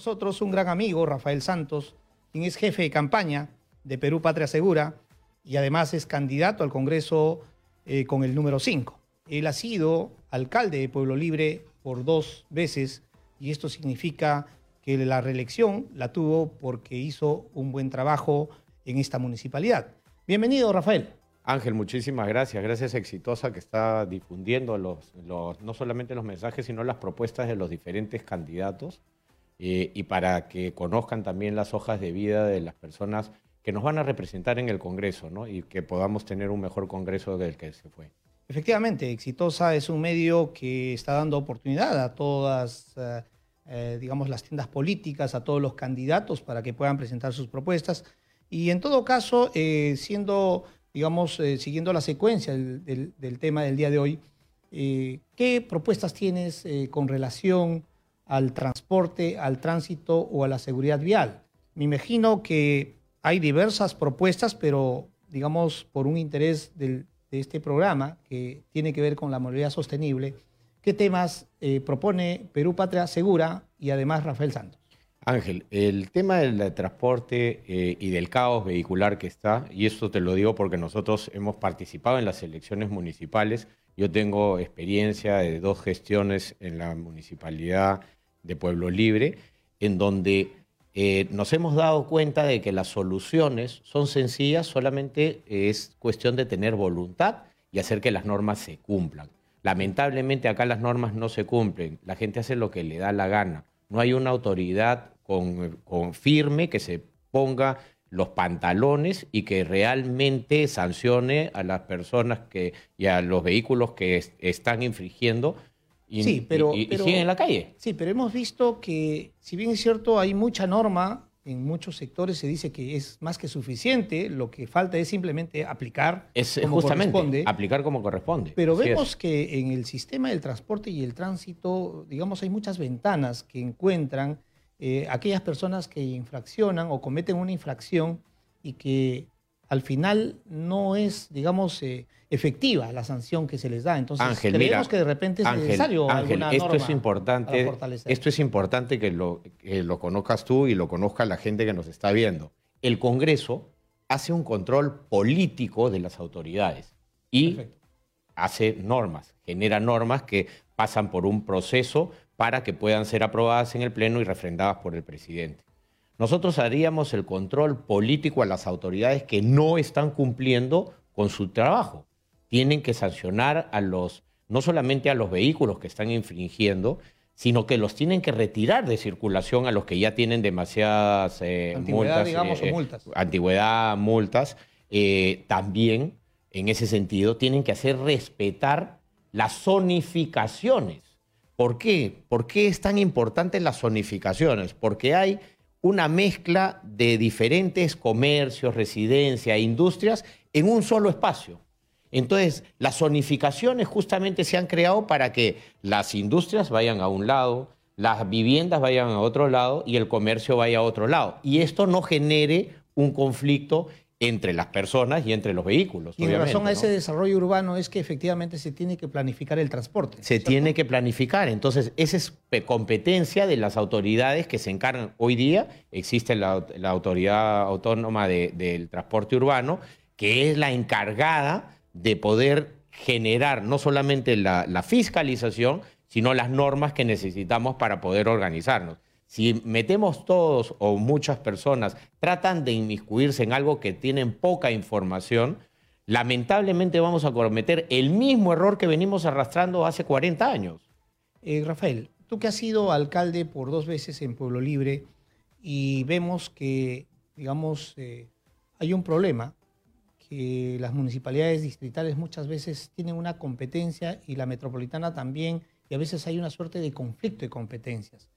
nosotros un gran amigo, Rafael Santos, quien es jefe de campaña de Perú Patria Segura y además es candidato al Congreso eh, con el número 5. Él ha sido alcalde de Pueblo Libre por dos veces y esto significa que la reelección la tuvo porque hizo un buen trabajo en esta municipalidad. Bienvenido, Rafael. Ángel, muchísimas gracias. Gracias Exitosa que está difundiendo los, no solamente los mensajes, sino las propuestas de los diferentes candidatos eh, y para que conozcan también las hojas de vida de las personas que nos van a representar en el Congreso ¿no? y que podamos tener un mejor Congreso del que se fue. Efectivamente, Exitosa es un medio que está dando oportunidad a todas, eh, eh, digamos, las tiendas políticas, a todos los candidatos para que puedan presentar sus propuestas. Y en todo caso, siendo, digamos, siguiendo la secuencia del, del, tema del día de hoy, ¿qué propuestas tienes con relación al transporte, al tránsito o a la seguridad vial. Me imagino que hay diversas propuestas, pero digamos por un interés de este programa que tiene que ver con la movilidad sostenible, ¿qué temas eh, propone Perú Patria Segura y además Rafael Santos? Ángel, el tema del transporte eh, y del caos vehicular que está, y esto te lo digo porque nosotros hemos participado en las elecciones municipales, yo tengo experiencia de dos gestiones en la municipalidad de Pueblo Libre, en donde eh, nos hemos dado cuenta de que las soluciones son sencillas, solamente es cuestión de tener voluntad y hacer que las normas se cumplan. Lamentablemente acá las normas no se cumplen, la gente hace lo que le da la gana. No hay una autoridad con, firme que se ponga los pantalones y que realmente sancione a las personas que, y a los vehículos que están infringiendo y, sí, pero, siguen en la calle. Sí, pero hemos visto que, si bien es cierto, hay mucha norma, en muchos sectores se dice que es más que suficiente, lo que falta es simplemente aplicar es, como justamente, corresponde. aplicar como corresponde. Pero vemos que en el sistema del transporte y el tránsito, digamos, hay muchas ventanas que encuentran eh, aquellas personas que infraccionan o cometen una infracción y que al final no es, digamos, eh, efectiva la sanción que se les da. Entonces, Ángel, creemos que de repente es necesario Ángel, esto es importante, esto es importante que lo, lo conozcas tú y lo conozca la gente que nos está viendo. El Congreso hace un control político de las autoridades y hace normas, genera normas que pasan por un proceso para que puedan ser aprobadas en el Pleno y refrendadas por el presidente. Nosotros haríamos el control político a las autoridades que no están cumpliendo con su trabajo. Tienen que sancionar a los, no solamente a los vehículos que están infringiendo, sino que los tienen que retirar de circulación a los que ya tienen demasiadas eh, multas, digamos, eh, multas. Antigüedad, multas. Eh, también, en ese sentido, tienen que hacer respetar las zonificaciones. ¿Por qué? ¿Por qué es tan importante las zonificaciones? Porque hay una mezcla de diferentes comercios, residencias, industrias en un solo espacio. Entonces, las zonificaciones justamente se han creado para que las industrias vayan a un lado, las viviendas vayan a otro lado y el comercio vaya a otro lado. Y esto no genere un conflicto entre las personas y entre los vehículos. Y en razón a ese desarrollo urbano es que efectivamente se tiene que planificar el transporte. Se tiene que planificar. Entonces, esa es competencia de las autoridades que se encargan. Hoy día existe la, Autoridad Autónoma del Transporte Urbano, que es la encargada de poder generar no solamente la fiscalización, sino las normas que necesitamos para poder organizarnos. Si metemos todos o muchas personas tratan de inmiscuirse en algo que tienen poca información, lamentablemente vamos a cometer el mismo error que venimos arrastrando hace 40 años. Eh, Rafael, tú que has sido alcalde por dos veces en Pueblo Libre y vemos que, digamos, eh, hay un problema, que las municipalidades distritales muchas veces tienen una competencia y la metropolitana también, y a veces hay una suerte de conflicto de competencias.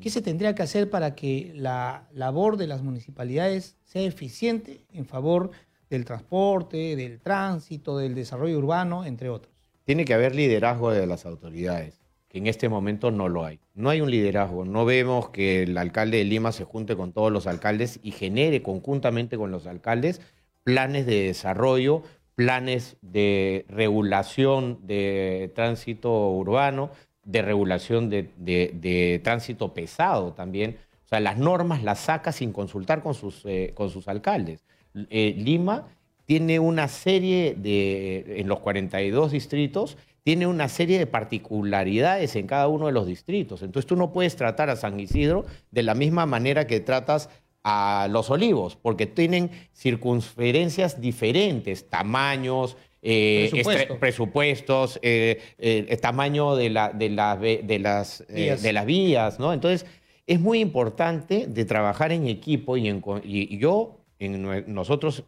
¿Qué se tendría que hacer para que la labor de las municipalidades sea eficiente en favor del transporte, del tránsito, del desarrollo urbano, entre otros? Tiene que haber liderazgo de las autoridades, que en este momento no lo hay. No hay un liderazgo, no vemos que el alcalde de Lima se junte con todos los alcaldes y genere conjuntamente con los alcaldes planes de desarrollo, planes de regulación de tránsito urbano, de regulación de, tránsito pesado también. O sea, las normas las saca sin consultar con sus, eh, con sus alcaldes. Eh, Lima tiene una serie de, en los 42 distritos, tiene una serie de particularidades en cada uno de los distritos. Entonces tú no puedes tratar a San Isidro de la misma manera que tratas a los olivos, porque tienen circunferencias diferentes, tamaños, eh, presupuestos, eh, eh, tamaño de, la, de, de, las, vías. de las vías, ¿no? Entonces, es muy importante de trabajar en equipo y, y yo, en, nosotros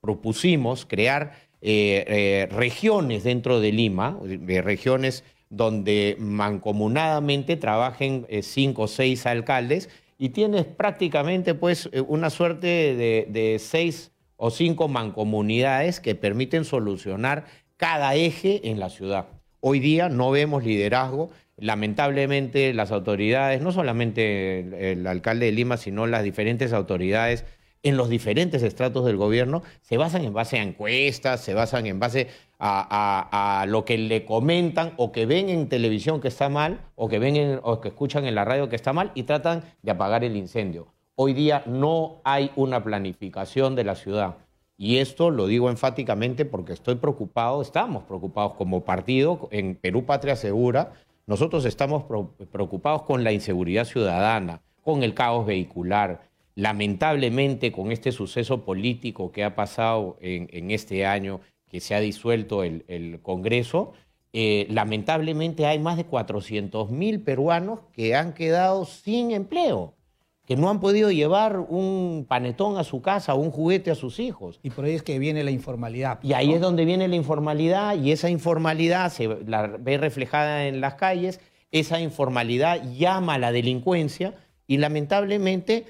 propusimos crear regiones dentro de Lima, regiones donde mancomunadamente trabajen cinco o seis alcaldes y tienes prácticamente pues eh, una suerte de, seis o cinco mancomunidades que permiten solucionar cada eje en la ciudad. Hoy día no vemos liderazgo. Lamentablemente las autoridades, no solamente el alcalde de Lima, sino las diferentes autoridades en los diferentes estratos del gobierno se basan en base a encuestas, se basan en base a, lo que le comentan o que ven en televisión que está mal o que ven o que escuchan en la radio que está mal y tratan de apagar el incendio. Hoy día no hay una planificación de la ciudad. Y esto lo digo enfáticamente porque estoy preocupado, estamos preocupados como partido en Perú Patria Segura. Nosotros estamos preocupados con la inseguridad ciudadana, con el caos vehicular, lamentablemente con este suceso político que ha pasado en, este año, que se ha disuelto el, Congreso, eh, lamentablemente hay más de 400 mil peruanos que han quedado sin empleo, que no han podido llevar un panetón a su casa o un juguete a sus hijos. Y por ahí es que viene la informalidad. Y ahí es donde viene la informalidad y esa informalidad se la ve reflejada en las calles, esa informalidad llama a la delincuencia y lamentablemente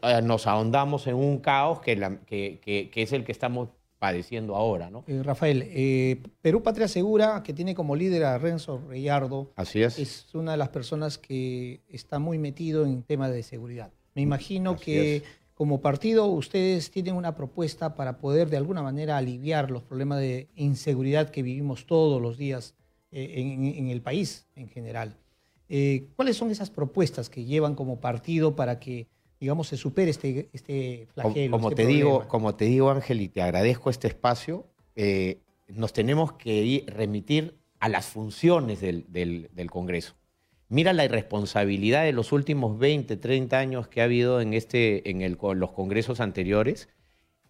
eh, nos ahondamos en un caos que, es el que estamos padeciendo ahora. ¿no? Eh, Rafael, eh, Perú Patria Segura, que tiene como líder a Renzo Reyardo, Así es. es una de las personas que está muy metido en temas de seguridad. Me imagino que como partido ustedes tienen una propuesta para poder de alguna manera aliviar los problemas de inseguridad que vivimos todos los días en, el país en general. ¿Cuáles son esas propuestas que llevan como partido para que digamos, se supere este, este flagelo. Como, este te digo, como te digo, Ángel, y te agradezco este espacio, eh, nos tenemos que remitir a las funciones del, Congreso. Mira la irresponsabilidad de los últimos 20, 30 años que ha habido en, este, en el, los congresos anteriores,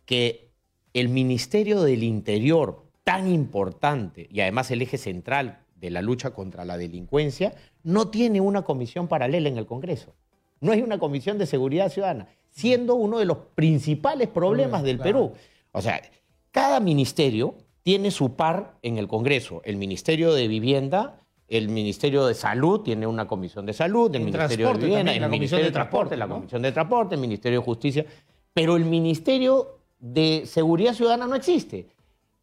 que el Ministerio del Interior, tan importante y además el eje central de la lucha contra la delincuencia, no tiene una comisión paralela en el Congreso. No hay una comisión de seguridad ciudadana, siendo uno de los principales problemas del Perú. O sea, cada ministerio tiene su par en el Congreso. El Ministerio de Vivienda, el Ministerio de Salud tiene una comisión de salud, el Ministerio de Vivienda, el Ministerio de, Transporte, la Comisión de Transporte, el Ministerio de Justicia. Pero el Ministerio de Seguridad Ciudadana no existe.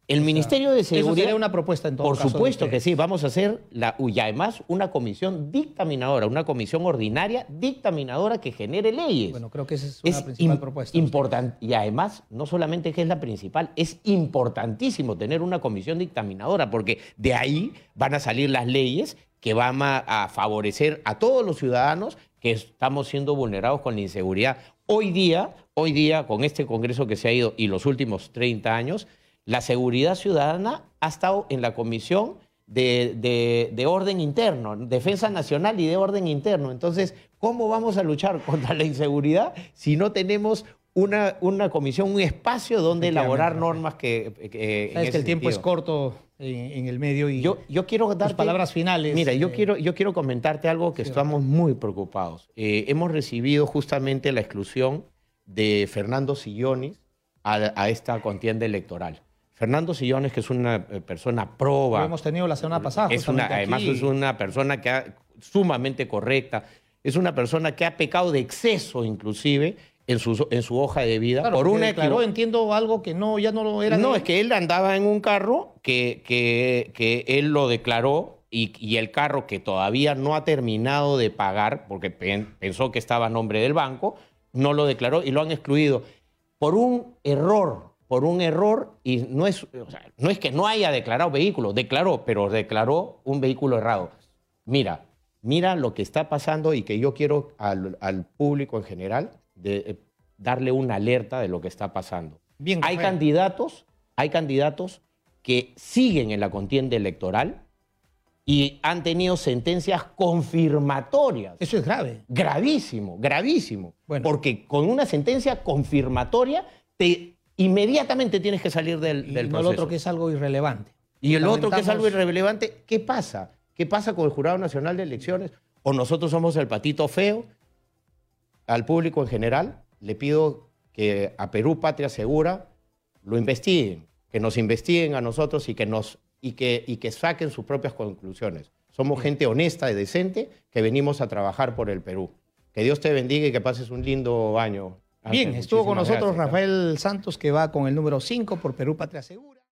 El Ministerio de Seguridad. Eso una propuesta en todo Por supuesto que sí, vamos a hacer la, y además una comisión dictaminadora, una comisión ordinaria dictaminadora que genere leyes. Bueno, creo que esa es una principal propuesta. Importante, y además, no solamente que es la principal, es importantísimo tener una comisión dictaminadora, porque de ahí van a salir las leyes que van a favorecer a todos los ciudadanos que estamos siendo vulnerados con la inseguridad. Hoy día, hoy día, con este Congreso que se ha ido y los últimos 30 años, la seguridad ciudadana ha estado en la Comisión de, Orden Interno, Defensa Nacional y de Orden Interno. Entonces, ¿cómo vamos a luchar contra la inseguridad si no tenemos una, una comisión, un espacio donde elaborar normas que... Sabes que el tiempo es corto en, el medio y yo, yo quiero dar palabras finales. Mira, yo, eh. quiero, yo quiero comentarte algo que estamos muy preocupados. Eh, hemos recibido justamente la exclusión de Fernando Sillonis a esta contienda electoral. Fernando Sillones, que es una eh, persona proba. Lo hemos tenido la semana pasada. Es una, además es una persona que ha, sumamente correcta, es una persona que ha pecado de exceso inclusive en su, en su hoja de vida. por una declaró, entiendo algo que no, ya no lo era. No, es que él andaba en un carro que, que, que él lo declaró y, y, el carro que todavía no ha terminado de pagar, porque pensó que estaba a nombre del banco, no lo declaró y lo han excluido por un error por un error y no es, no es que no haya declarado vehículo, declaró, pero declaró un vehículo errado. Mira, mira lo que está pasando y que yo quiero al, al público en general de, eh, darle una alerta de lo que está pasando. Bien, hay candidatos, hay candidatos que siguen en la contienda electoral y han tenido sentencias confirmatorias. Eso es grave. Gravísimo, gravísimo. Bueno. Porque con una sentencia confirmatoria te inmediatamente tienes que salir del, Y del no el proceso. otro que es algo irrelevante. Y el otro que es algo irrelevante, ¿qué pasa? ¿Qué pasa con el Jurado Nacional de Elecciones? ¿O nosotros somos el patito feo? Al público en general, le pido que a Perú Patria Segura lo investiguen, que nos investiguen a nosotros y que, nos, y que, y que saquen sus propias conclusiones. Somos gente honesta y decente que venimos a trabajar por el Perú. Que Dios te bendiga y que pases un lindo año. Bien, estuvo con nosotros gracias. Rafael Santos, que va con el número 5 por Perú Patria Segura.